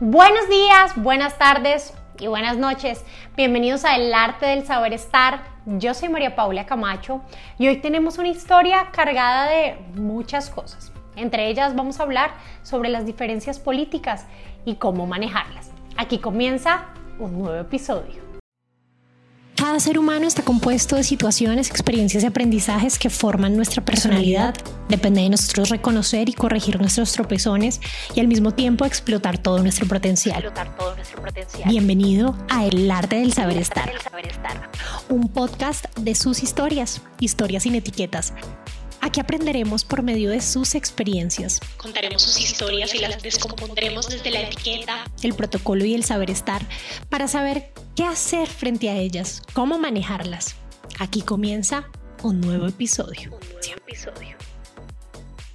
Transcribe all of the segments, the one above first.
Buenos días, buenas tardes y buenas noches. Bienvenidos a El Arte del Saber Estar. Yo soy María Paula Camacho y hoy tenemos una historia cargada de muchas cosas. Entre ellas vamos a hablar sobre las diferencias políticas y cómo manejarlas. Aquí comienza un nuevo episodio. Cada ser humano está compuesto de situaciones, experiencias y aprendizajes que forman nuestra personalidad. Depende de nosotros reconocer y corregir nuestros tropezones y al mismo tiempo explotar todo nuestro potencial. Bienvenido a El Arte del Saber Estar. Un podcast de sus historias, historias sin etiquetas Aquí aprenderemos por medio de sus experiencias. Contaremos sus historias y las descompondremos desde la etiqueta, el protocolo y el saber estar para saber qué hacer frente a ellas, cómo manejarlas. Aquí comienza un nuevo episodio. Un nuevo episodio.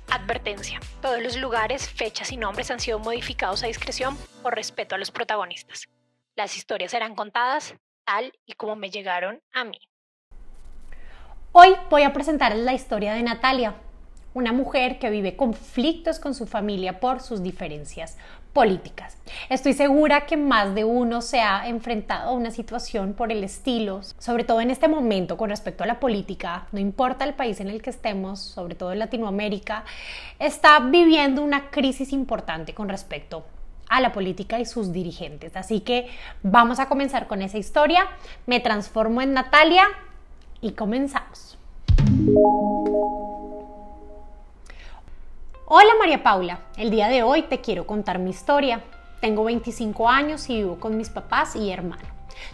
Advertencia. Todos los lugares, fechas y nombres han sido modificados a discreción por respeto a los protagonistas. Las historias serán contadas tal y como me llegaron a mí. Hoy voy a presentarles la historia de Natalia, una mujer que vive conflictos con su familia por sus diferencias políticas. Estoy segura que más de uno se ha enfrentado a una situación por el estilo, sobre todo en este momento con respecto a la política, no importa el país en el que estemos, sobre todo en Latinoamérica, está viviendo una crisis importante con respecto a la política y sus dirigentes. Así que vamos a comenzar con esa historia. Me transformo en Natalia y comenzamos. Hola María Paula, el día de hoy te quiero contar mi historia. Tengo 25 años y vivo con mis papás y hermano.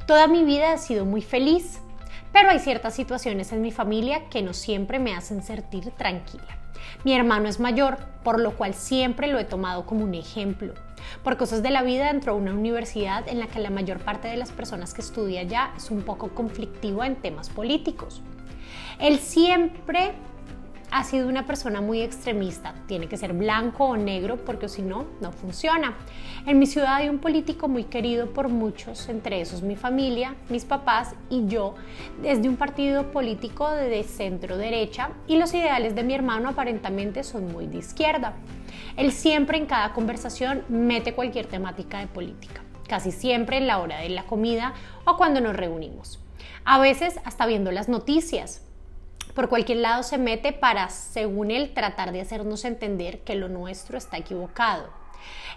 Toda mi vida he sido muy feliz, pero hay ciertas situaciones en mi familia que no siempre me hacen sentir tranquila. Mi hermano es mayor, por lo cual siempre lo he tomado como un ejemplo. Por cosas de la vida entró a una universidad en la que la mayor parte de las personas que estudia allá es un poco conflictivo en temas políticos. Él siempre ha sido una persona muy extremista. Tiene que ser blanco o negro porque si no, no funciona. En mi ciudad hay un político muy querido por muchos, entre esos mi familia, mis papás y yo, desde un partido político de centro derecha y los ideales de mi hermano aparentemente son muy de izquierda. Él siempre en cada conversación mete cualquier temática de política, casi siempre en la hora de la comida o cuando nos reunimos. A veces hasta viendo las noticias, por cualquier lado se mete para, según él, tratar de hacernos entender que lo nuestro está equivocado.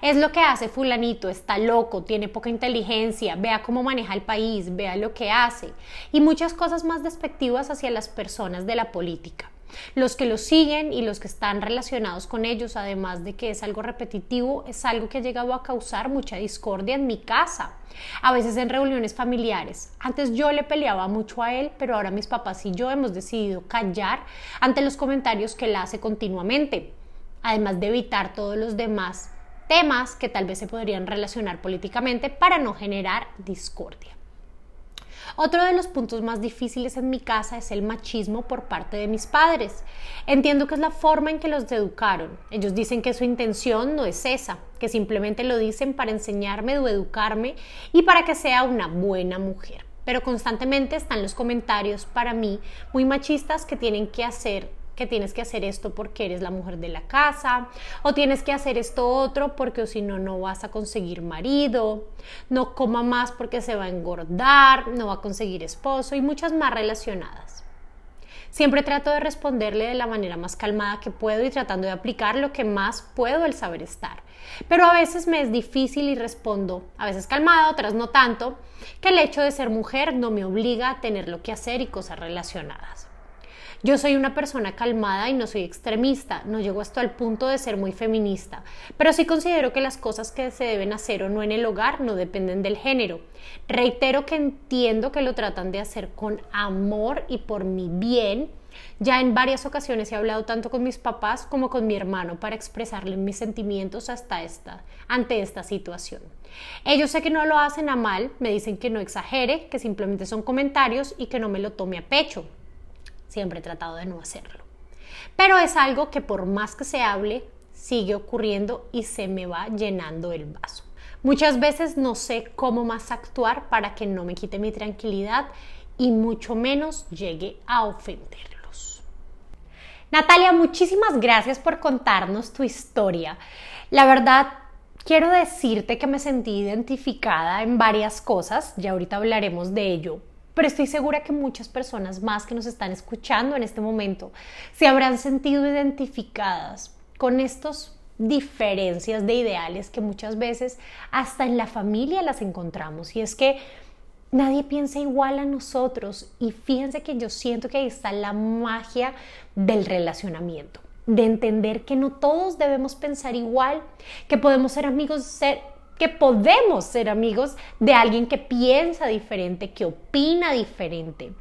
Es lo que hace fulanito, está loco, tiene poca inteligencia, vea cómo maneja el país, vea lo que hace y muchas cosas más despectivas hacia las personas de la política. Los que lo siguen y los que están relacionados con ellos, además de que es algo repetitivo, es algo que ha llegado a causar mucha discordia en mi casa, a veces en reuniones familiares. Antes yo le peleaba mucho a él, pero ahora mis papás y yo hemos decidido callar ante los comentarios que él hace continuamente, además de evitar todos los demás temas que tal vez se podrían relacionar políticamente para no generar discordia. Otro de los puntos más difíciles en mi casa es el machismo por parte de mis padres. Entiendo que es la forma en que los educaron. Ellos dicen que su intención no es esa, que simplemente lo dicen para enseñarme o educarme y para que sea una buena mujer. Pero constantemente están los comentarios para mí muy machistas que tienen que hacer que tienes que hacer esto porque eres la mujer de la casa, o tienes que hacer esto otro porque si no, no vas a conseguir marido, no coma más porque se va a engordar, no va a conseguir esposo y muchas más relacionadas. Siempre trato de responderle de la manera más calmada que puedo y tratando de aplicar lo que más puedo el saber estar. Pero a veces me es difícil y respondo, a veces calmada, otras no tanto, que el hecho de ser mujer no me obliga a tener lo que hacer y cosas relacionadas. Yo soy una persona calmada y no soy extremista, no llego hasta el punto de ser muy feminista, pero sí considero que las cosas que se deben hacer o no en el hogar no dependen del género. Reitero que entiendo que lo tratan de hacer con amor y por mi bien. Ya en varias ocasiones he hablado tanto con mis papás como con mi hermano para expresarle mis sentimientos hasta esta, ante esta situación. Ellos sé que no lo hacen a mal, me dicen que no exagere, que simplemente son comentarios y que no me lo tome a pecho. Siempre he tratado de no hacerlo. Pero es algo que por más que se hable, sigue ocurriendo y se me va llenando el vaso. Muchas veces no sé cómo más actuar para que no me quite mi tranquilidad y mucho menos llegue a ofenderlos. Natalia, muchísimas gracias por contarnos tu historia. La verdad, quiero decirte que me sentí identificada en varias cosas, ya ahorita hablaremos de ello, pero estoy segura que muchas personas más que nos están escuchando en este momento se habrán sentido identificadas con estos diferencias de ideales que muchas veces hasta en la familia las encontramos. Y es que nadie piensa igual a nosotros. Y fíjense que yo siento que ahí está la magia del relacionamiento, de entender que no todos debemos pensar igual, que podemos ser amigos, ser, que podemos ser amigos de alguien que piensa diferente, que opina diferente.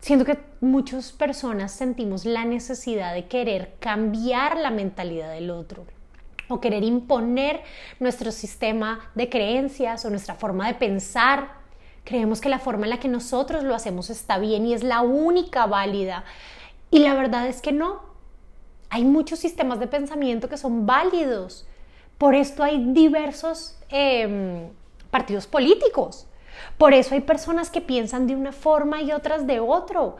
Siento que muchas personas sentimos la necesidad de querer cambiar la mentalidad del otro o querer imponer nuestro sistema de creencias o nuestra forma de pensar. Creemos que la forma en la que nosotros lo hacemos está bien y es la única válida. Y la verdad es que no. Hay muchos sistemas de pensamiento que son válidos. Por esto hay diversos em, partidos políticos. Por eso hay personas que piensan de una forma y otras de otro.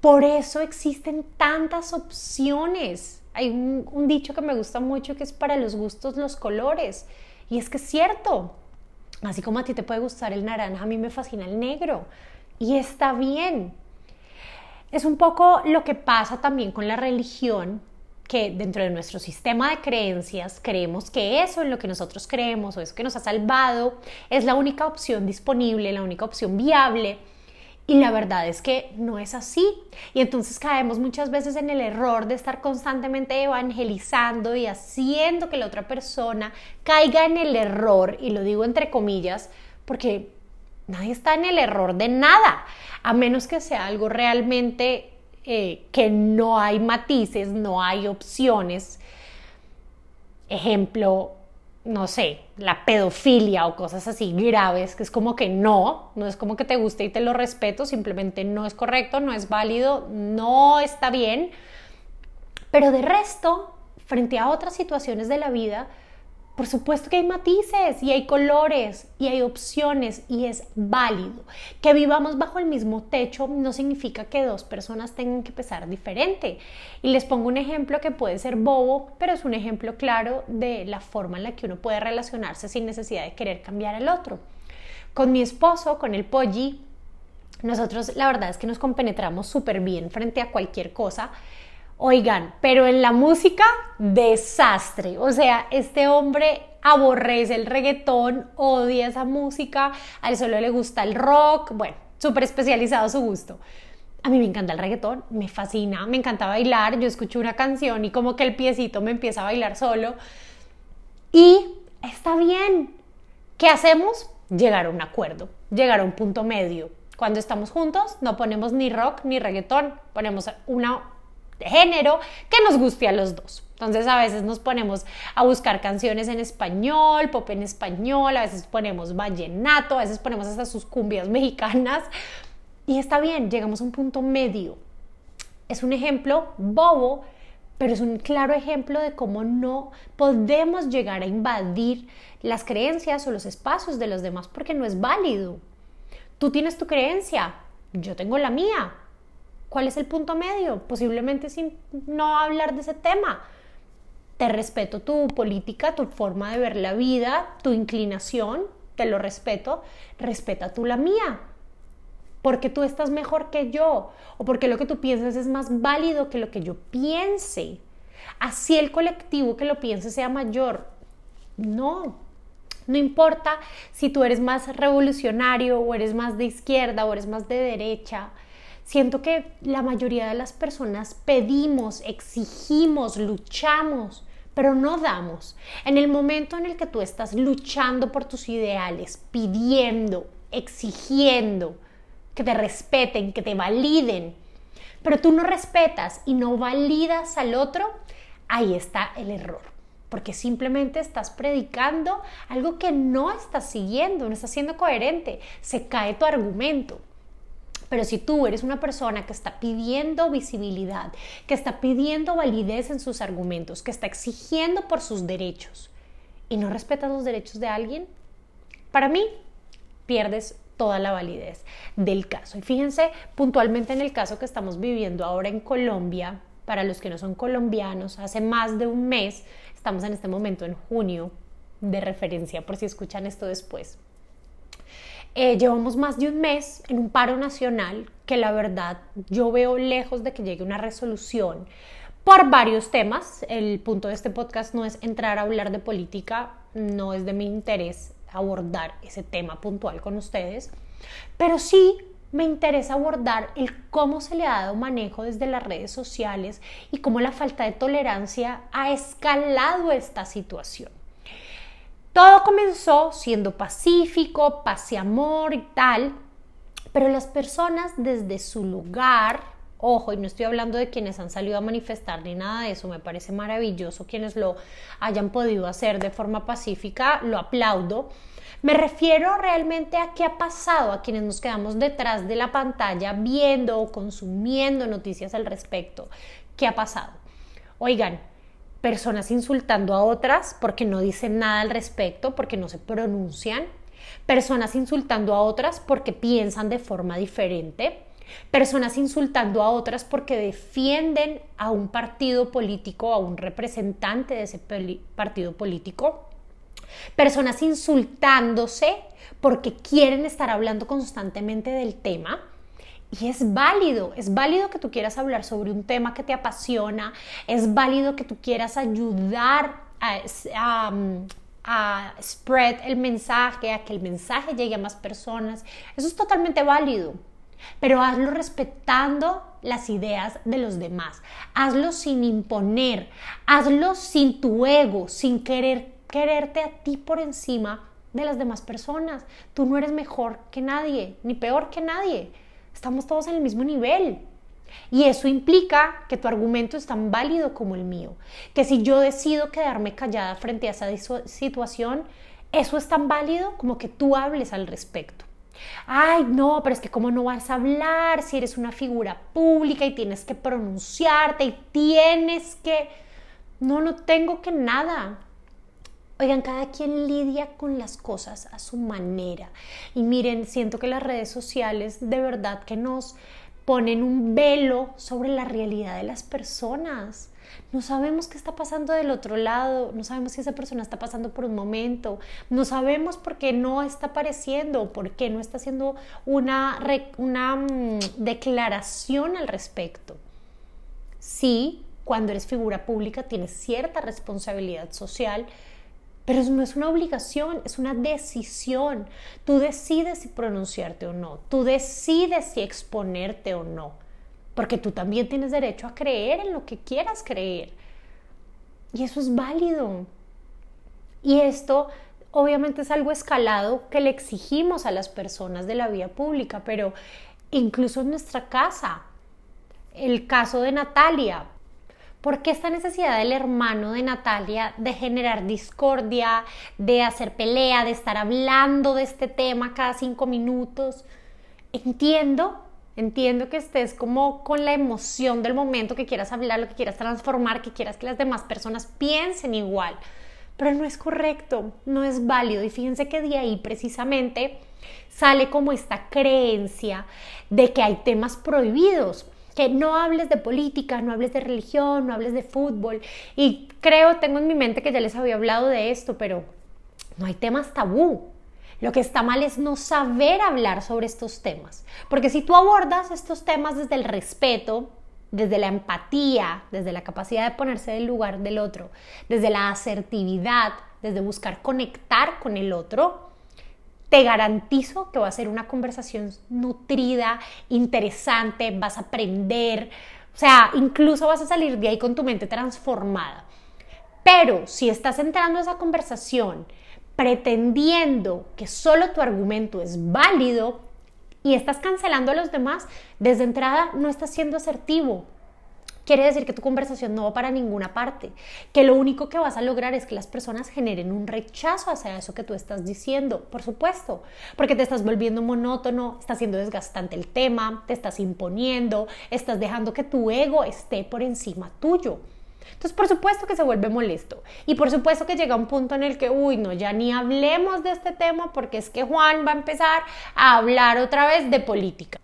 Por eso existen tantas opciones. Hay un, dicho que me gusta mucho que es para los gustos los colores. Y es que es cierto. Así como a ti te puede gustar el naranja, a mí me fascina el negro. Y está bien. Es un poco lo que pasa también con la religión, que dentro de nuestro sistema de creencias creemos que eso en lo que nosotros creemos o eso que nos ha salvado es la única opción disponible, la única opción viable. Y la verdad es que no es así. Y entonces caemos muchas veces en el error de estar constantemente evangelizando y haciendo que la otra persona caiga en el error, y lo digo entre comillas, porque nadie está en el error de nada, a menos que sea algo realmente eh, que no hay matices, no hay opciones. Ejemplo, no sé, la pedofilia o cosas así graves, que es como que no, no es como que te guste y te lo respeto, simplemente no es correcto, no es válido, no está bien. Pero de resto, frente a otras situaciones de la vida, por supuesto que hay matices y hay colores y hay opciones y es válido. Que vivamos bajo el mismo techo no significa que dos personas tengan que pensar diferente. Y les pongo un ejemplo que puede ser bobo, pero es un ejemplo claro de la forma en la que uno puede relacionarse sin necesidad de querer cambiar al otro. Con mi esposo, con el Poggi, nosotros la verdad es que nos compenetramos súper bien frente a cualquier cosa Oigan, pero en la música, desastre. O sea, este hombre aborrece el reggaetón, odia esa música, a él solo le gusta el rock, bueno, súper especializado su gusto. A mí me encanta el reggaetón, me fascina, me encanta bailar, yo escucho una canción y como que el piecito me empieza a bailar solo. Y está bien. ¿Qué hacemos? Llegar a un acuerdo, llegar a un punto medio. Cuando estamos juntos no ponemos ni rock ni reggaetón, ponemos una de género que nos guste a los dos. Entonces a veces nos ponemos a buscar canciones en español, pop en español, a veces ponemos vallenato, a veces ponemos hasta sus cumbias mexicanas y está bien, llegamos a un punto medio. Es un ejemplo bobo, pero es un claro ejemplo de cómo no podemos llegar a invadir las creencias o los espacios de los demás porque no es válido. Tú tienes tu creencia, yo tengo la mía, ¿Cuál es el punto medio? Posiblemente sin no hablar de ese tema. Te respeto tu política, tu forma de ver la vida, tu inclinación, te lo respeto, respeta tú la mía. Porque tú estás mejor que yo o porque lo que tú piensas es más válido que lo que yo piense. Así el colectivo que lo piense sea mayor. No, no importa si tú eres más revolucionario o eres más de izquierda o eres más de derecha Siento que la mayoría de las personas pedimos, exigimos, luchamos, pero no damos. En el momento en el que tú estás luchando por tus ideales, pidiendo, exigiendo que te respeten, que te validen, pero tú no respetas y no validas al otro, ahí está el error. Porque simplemente estás predicando algo que no estás siguiendo, no estás siendo coherente. Se cae tu argumento. Pero si tú eres una persona que está pidiendo visibilidad, que está pidiendo validez en sus argumentos, que está exigiendo por sus derechos y no respetas los derechos de alguien, para mí pierdes toda la validez del caso. Y fíjense puntualmente en el caso que estamos viviendo ahora en Colombia, para los que no son colombianos, hace más de un mes, estamos en este momento en junio, de referencia por si escuchan esto después. Eh, llevamos más de un mes en un paro nacional que la verdad yo veo lejos de que llegue una resolución por varios temas. El punto de este podcast no es entrar a hablar de política, no es de mi interés abordar ese tema puntual con ustedes, pero sí me interesa abordar el cómo se le ha dado manejo desde las redes sociales y cómo la falta de tolerancia ha escalado esta situación. Todo comenzó siendo pacífico, paz y amor y tal, pero las personas desde su lugar, ojo, y no estoy hablando de quienes han salido a manifestar ni nada de eso, me parece maravilloso quienes lo hayan podido hacer de forma pacífica, lo aplaudo. Me refiero realmente a qué ha pasado a quienes nos quedamos detrás de la pantalla viendo o consumiendo noticias al respecto. ¿Qué ha pasado? Oigan, personas insultando a otras porque no dicen nada al respecto, porque no se pronuncian, personas insultando a otras porque piensan de forma diferente, personas insultando a otras porque defienden a un partido político, a un representante de ese partido político, personas insultándose porque quieren estar hablando constantemente del tema, y es válido, es válido que tú quieras hablar sobre un tema que te apasiona, es válido que tú quieras ayudar a, a, spread el mensaje, a que el mensaje llegue a más personas. Eso es totalmente válido, pero hazlo respetando las ideas de los demás. Hazlo sin imponer, hazlo sin tu ego, sin querer quererte a ti por encima de las demás personas. Tú no eres mejor que nadie, ni peor que nadie. Estamos todos en el mismo nivel. Y eso implica que tu argumento es tan válido como el mío. Que si yo decido quedarme callada frente a esa situación, eso es tan válido como que tú hables al respecto. Ay, no, pero es que cómo no vas a hablar si eres una figura pública y tienes que pronunciarte y tienes que... No, no tengo que nada. Oigan, cada quien lidia con las cosas a su manera. Y miren, siento que las redes sociales de verdad que nos ponen un velo sobre la realidad de las personas. No sabemos qué está pasando del otro lado, no sabemos si esa persona está pasando por un momento, no sabemos por qué no está apareciendo, por qué no está haciendo una, una mm, declaración al respecto. Sí, cuando eres figura pública tienes cierta responsabilidad social, pero no es una obligación, es una decisión. Tú decides si pronunciarte o no, tú decides si exponerte o no, porque tú también tienes derecho a creer en lo que quieras creer. Y eso es válido. Y esto obviamente es algo escalado que le exigimos a las personas de la vía pública, pero incluso en nuestra casa. El caso de Natalia, ¿Por qué esta necesidad del hermano de Natalia de generar discordia, de hacer pelea, de estar hablando de este tema cada cinco minutos? Entiendo, entiendo que estés como con la emoción del momento, que quieras hablar, lo que quieras transformar, que quieras que las demás personas piensen igual, pero no es correcto, no es válido. Y fíjense que de ahí precisamente sale como esta creencia de que hay temas prohibidos que no hables de política, no hables de religión, no hables de fútbol. Y creo, tengo en mi mente que ya les había hablado de esto, pero no hay temas tabú. Lo que está mal es no saber hablar sobre estos temas. Porque si tú abordas estos temas desde el respeto, desde la empatía, desde la capacidad de ponerse del lugar del otro, desde la asertividad, desde buscar conectar con el otro, te garantizo que va a ser una conversación nutrida, interesante, vas a aprender, o sea, incluso vas a salir de ahí con tu mente transformada. Pero si estás entrando a esa conversación pretendiendo que solo tu argumento es válido y estás cancelando a los demás, desde entrada no estás siendo asertivo, quiere decir que tu conversación no va para ninguna parte, que lo único que vas a lograr es que las personas generen un rechazo hacia eso que tú estás diciendo, por supuesto, porque te estás volviendo monótono, está siendo desgastante el tema, te estás imponiendo, estás dejando que tu ego esté por encima tuyo. Entonces, por supuesto que se vuelve molesto. Y por supuesto que llega un punto en el que, uy, no, ya ni hablemos de este tema porque es que Juan va a empezar a hablar otra vez de política.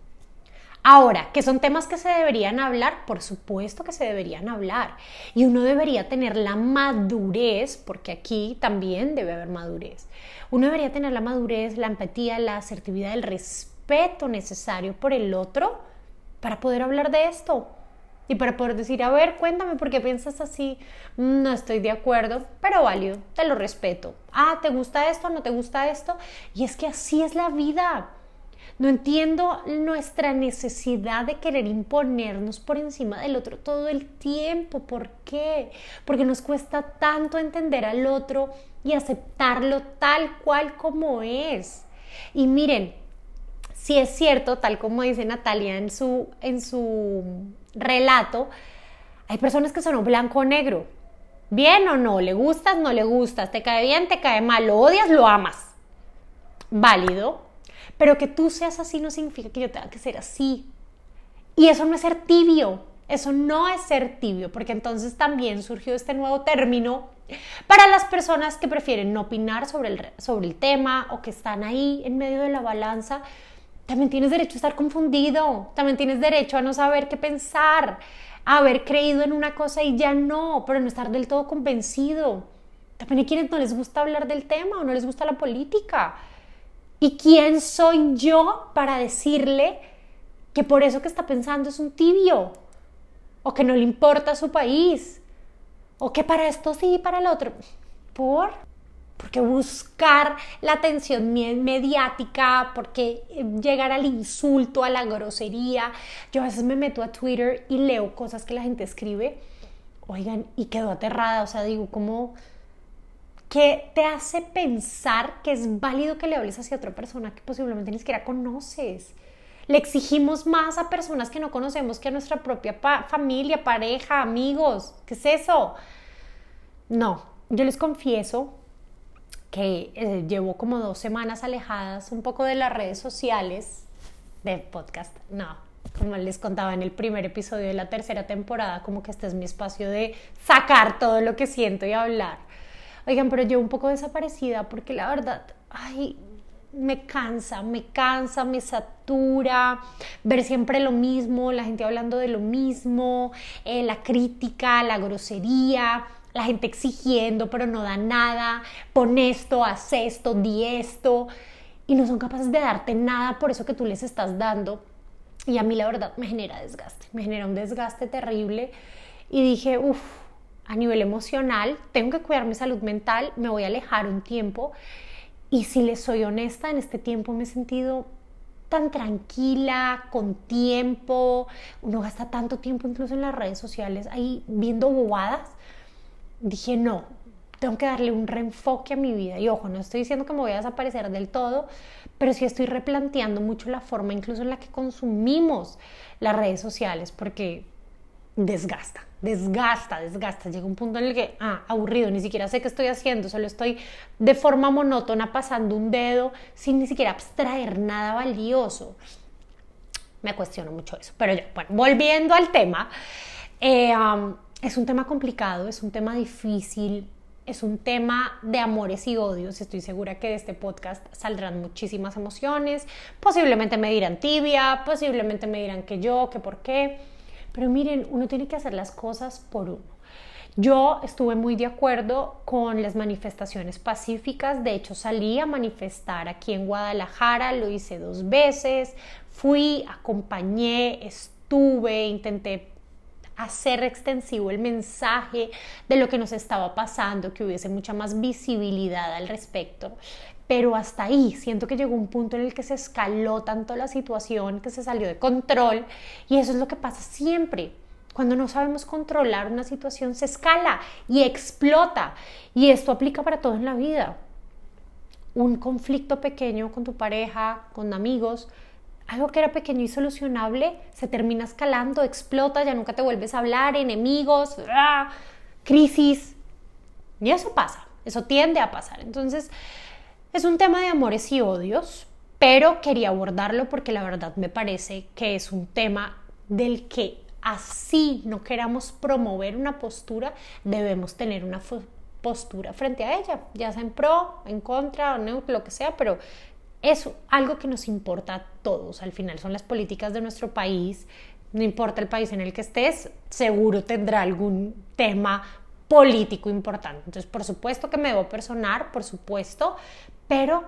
Ahora, que son temas que se deberían hablar, por supuesto que se deberían hablar. Y uno debería tener la madurez, porque aquí también debe haber madurez. Uno debería tener la madurez, la empatía, la asertividad, el respeto necesario por el otro para poder hablar de esto. Y para poder decir, a ver, cuéntame por qué piensas así. Mm, no estoy de acuerdo, pero válido, te lo respeto. Ah, ¿te gusta esto? ¿No te gusta esto? Y es que así es la vida. No entiendo nuestra necesidad de querer imponernos por encima del otro todo el tiempo. ¿Por qué? Porque nos cuesta tanto entender al otro y aceptarlo tal cual como es. Y miren, si es cierto, tal como dice Natalia en su, en su relato, hay personas que son blanco o negro. ¿Bien o no? ¿Le gustas? ¿No le gustas? ¿Te cae bien? ¿Te cae mal? ¿Lo odias? ¿Lo amas? Válido. Pero que tú seas así no significa que yo tenga que ser así. Y eso no es ser tibio, eso no es ser tibio, porque entonces también surgió este nuevo término para las personas que prefieren no opinar sobre el, sobre el tema o que están ahí en medio de la balanza. También tienes derecho a estar confundido, también tienes derecho a no saber qué pensar, a haber creído en una cosa y ya no, pero no estar del todo convencido. También hay quienes no les gusta hablar del tema o no les gusta la política. ¿Y quién soy yo para decirle que por eso que está pensando es un tibio? O que no le importa su país. O que para esto sí y para el otro. ¿Por? Porque buscar la atención mediática, porque llegar al insulto, a la grosería. Yo a veces me meto a Twitter y leo cosas que la gente escribe. Oigan, y quedo aterrada. O sea, digo, ¿cómo? ¿Qué te hace pensar que es válido que le hables hacia otra persona que posiblemente ni siquiera conoces? Le exigimos más a personas que no conocemos que a nuestra propia familia, pareja, amigos. ¿Qué es eso? No, yo les confieso que eh, llevo como dos semanas alejadas un poco de las redes sociales de podcast. No, como les contaba en el primer episodio de la tercera temporada, como que este es mi espacio de sacar todo lo que siento y hablar. Oigan, pero yo un poco desaparecida porque la verdad, ay, me cansa, me cansa, me satura ver siempre lo mismo, la gente hablando de lo mismo, eh, la crítica, la grosería, la gente exigiendo pero no da nada, pon esto, haz esto, di esto, y no son capaces de darte nada por eso que tú les estás dando. Y a mí la verdad me genera desgaste, me genera un desgaste terrible. Y dije, uff, a nivel emocional, tengo que cuidar mi salud mental, me voy a alejar un tiempo. Y si les soy honesta, en este tiempo me he sentido tan tranquila, con tiempo, uno gasta tanto tiempo incluso en las redes sociales ahí viendo bobadas. Dije, no, tengo que darle un reenfoque a mi vida. Y ojo, no estoy diciendo que me voy a desaparecer del todo, pero sí estoy replanteando mucho la forma incluso en la que consumimos las redes sociales, porque desgasta, desgasta, desgasta. Llega un punto en el que, ah, aburrido, ni siquiera sé qué estoy haciendo, solo estoy de forma monótona pasando un dedo sin ni siquiera abstraer nada valioso. Me cuestiono mucho eso. Pero ya, bueno, volviendo al tema, eh, es un tema complicado, es un tema difícil, es un tema de amores y odios. Estoy segura que de este podcast saldrán muchísimas emociones. Posiblemente me dirán tibia, posiblemente me dirán que yo, que por qué pero miren, uno tiene que hacer las cosas por uno. Yo estuve muy de acuerdo con las manifestaciones pacíficas, de hecho salí a manifestar aquí en Guadalajara, lo hice dos veces, fui, acompañé, estuve, intenté hacer extensivo el mensaje de lo que nos estaba pasando, que hubiese mucha más visibilidad al respecto pero hasta ahí siento que llegó un punto en el que se escaló tanto la situación que se salió de control y eso es lo que pasa siempre. Cuando no sabemos controlar una situación se escala y explota y esto aplica para todo en la vida. Un conflicto pequeño con tu pareja, con amigos, algo que era pequeño y solucionable se termina escalando, explota, ya nunca te vuelves a hablar, enemigos, ¡ah! crisis. Y eso pasa, eso tiende a pasar. Entonces, es un tema de amores y odios, pero quería abordarlo porque la verdad me parece que es un tema del que así no queramos promover una postura, debemos tener una postura frente a ella, ya sea en pro, en contra neutro, lo que sea, pero es algo que nos importa a todos. Al final son las políticas de nuestro país. No importa el país en el que estés, seguro tendrá algún tema político importante. Entonces, por supuesto que me debo personar, por supuesto, pero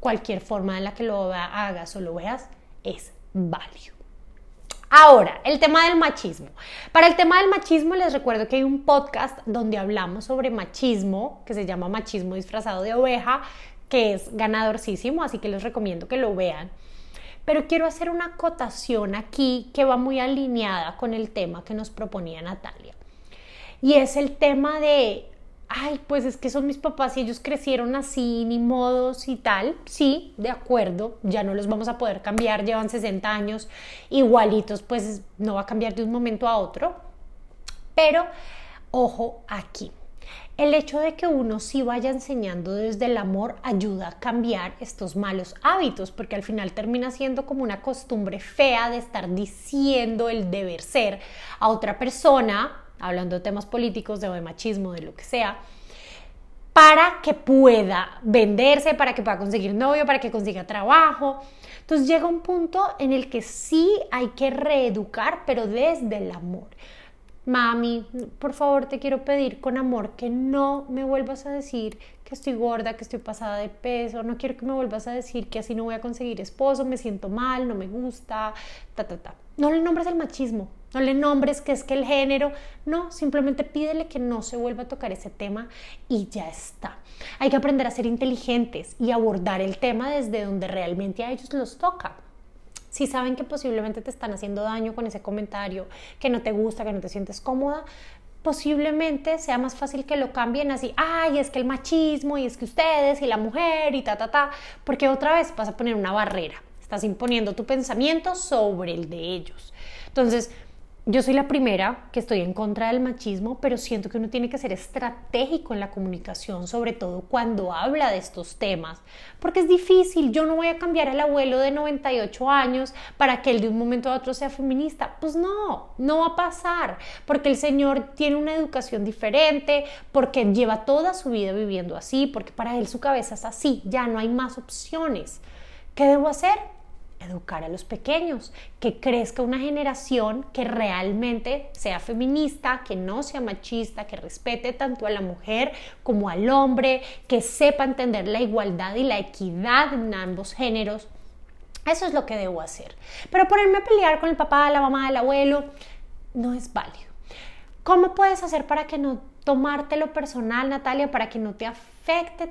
cualquier forma en la que lo hagas o lo veas es válido. Ahora, el tema del machismo. Para el tema del machismo les recuerdo que hay un podcast donde hablamos sobre machismo, que se llama Machismo disfrazado de oveja, que es ganadorcísimo, así que les recomiendo que lo vean. Pero quiero hacer una acotación aquí que va muy alineada con el tema que nos proponía Natalia. Y es el tema de, ay, pues es que son mis papás y ellos crecieron así, ni modos y tal. Sí, de acuerdo, ya no los vamos a poder cambiar, llevan 60 años igualitos, pues no va a cambiar de un momento a otro. Pero, ojo aquí el hecho de que uno sí vaya enseñando desde el amor ayuda a cambiar estos malos hábitos, porque al final termina siendo como una costumbre fea de estar diciendo el deber ser a otra persona, hablando de temas políticos, de machismo, de lo que sea, para que pueda venderse, para que pueda conseguir novio, para que consiga trabajo. Entonces llega un punto en el que sí hay que reeducar, pero desde el amor mami, por favor te quiero pedir con amor que no me vuelvas a decir que estoy gorda, que estoy pasada de peso, no quiero que me vuelvas a decir que así no voy a conseguir esposo, me siento mal, no me gusta, ta, ta, ta. No le nombres el machismo, no le nombres que es que el género, no, simplemente pídele que no se vuelva a tocar ese tema y ya está. Hay que aprender a ser inteligentes y abordar el tema desde donde realmente a ellos los toca si saben que posiblemente te están haciendo daño con ese comentario, que no te gusta, que no te sientes cómoda, posiblemente sea más fácil que lo cambien así, ay, es que el machismo y es que ustedes y la mujer y ta, ta, ta, porque otra vez vas a poner una barrera, estás imponiendo tu pensamiento sobre el de ellos. Entonces, yo soy la primera que estoy en contra del machismo, pero siento que uno tiene que ser estratégico en la comunicación, sobre todo cuando habla de estos temas, porque es difícil, yo no voy a cambiar al abuelo de 98 años para que él de un momento a otro sea feminista. Pues no, no va a pasar, porque el señor tiene una educación diferente, porque lleva toda su vida viviendo así, porque para él su cabeza es así, ya no hay más opciones. ¿Qué debo hacer? Educar a los pequeños, que crezca una generación que realmente sea feminista, que no sea machista, que respete tanto a la mujer como al hombre, que sepa entender la igualdad y la equidad en ambos géneros. Eso es lo que debo hacer. Pero ponerme a pelear con el papá, la mamá, el abuelo, no es válido. ¿Cómo puedes hacer para que no tomártelo personal, Natalia, para que no te afecte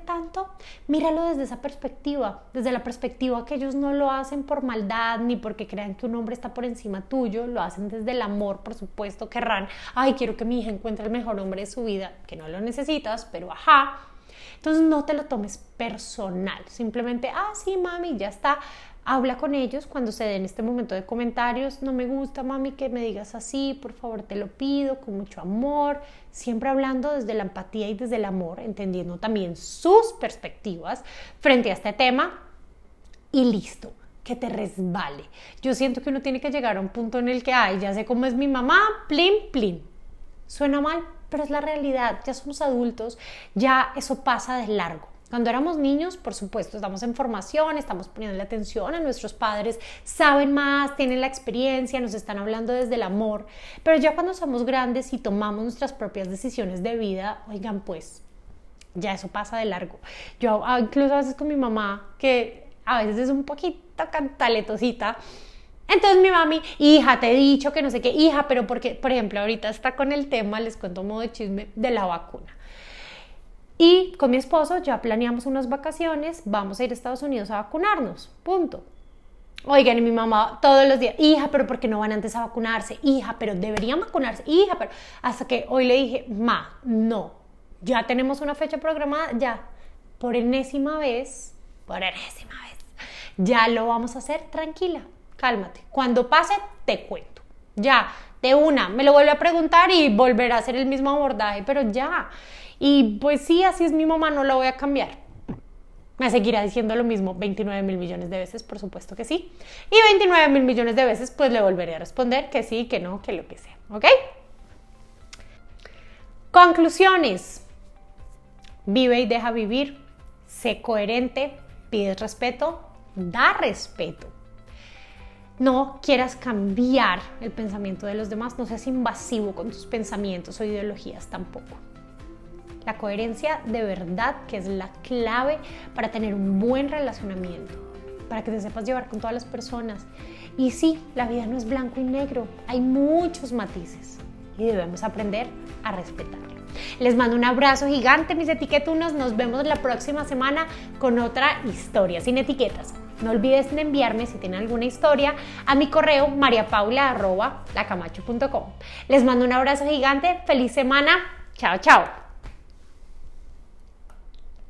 tanto? Míralo desde esa perspectiva, desde la perspectiva que ellos no lo hacen por maldad ni porque crean que un hombre está por encima tuyo, lo hacen desde el amor, por supuesto, querrán, ay, quiero que mi hija encuentre el mejor hombre de su vida, que no lo necesitas, pero ajá. Entonces no te lo tomes personal, simplemente, ah, sí, mami, ya está habla con ellos cuando se den este momento de comentarios, no me gusta mami que me digas así, por favor te lo pido con mucho amor, siempre hablando desde la empatía y desde el amor, entendiendo también sus perspectivas frente a este tema y listo que te resbale. Yo siento que uno tiene que llegar a un punto en el que, ay, ya sé cómo es mi mamá, plin, plin. Suena mal, pero es la realidad, ya somos adultos, ya eso pasa de largo. Cuando éramos niños, por supuesto, estamos en formación, estamos poniendo atención a nuestros padres, saben más, tienen la experiencia, nos están hablando desde el amor, pero ya cuando somos grandes y tomamos nuestras propias decisiones de vida, oigan, pues ya eso pasa de largo. Yo ah, incluso a veces con mi mamá, que a veces es un poquito cantaletosita, entonces mi mami, hija, te he dicho que no sé qué, hija, pero porque, por ejemplo, ahorita está con el tema, les cuento modo de chisme, de la vacuna. Y con mi esposo ya planeamos unas vacaciones, vamos a ir a Estados Unidos a vacunarnos, punto. Oigan, y mi mamá todos los días, hija, pero ¿por qué no van antes a vacunarse? Hija, pero deberían vacunarse, hija, pero hasta que hoy le dije, ma, no, ya tenemos una fecha programada, ya, por enésima vez, por enésima vez, ya lo vamos a hacer, tranquila, cálmate. Cuando pase, te cuento. Ya, de una, me lo vuelve a preguntar y volverá a hacer el mismo abordaje, pero ya. Y pues sí, así es mi mamá, no la voy a cambiar. Me seguirá diciendo lo mismo 29 mil millones de veces, por supuesto que sí. Y 29 mil millones de veces, pues le volveré a responder que sí, que no, que lo que sea. ¿Ok? Conclusiones. Vive y deja vivir. Sé coherente, pides respeto, da respeto. No quieras cambiar el pensamiento de los demás, no seas invasivo con tus pensamientos o ideologías tampoco. La coherencia de verdad que es la clave para tener un buen relacionamiento, para que te sepas llevar con todas las personas. Y sí, la vida no es blanco y negro, hay muchos matices y debemos aprender a respetarlo. Les mando un abrazo gigante, mis etiquetunos. Nos vemos la próxima semana con otra historia sin etiquetas. No olvides de enviarme si tienen alguna historia a mi correo mariapaula.lacamacho.com. Les mando un abrazo gigante, feliz semana, chao chao.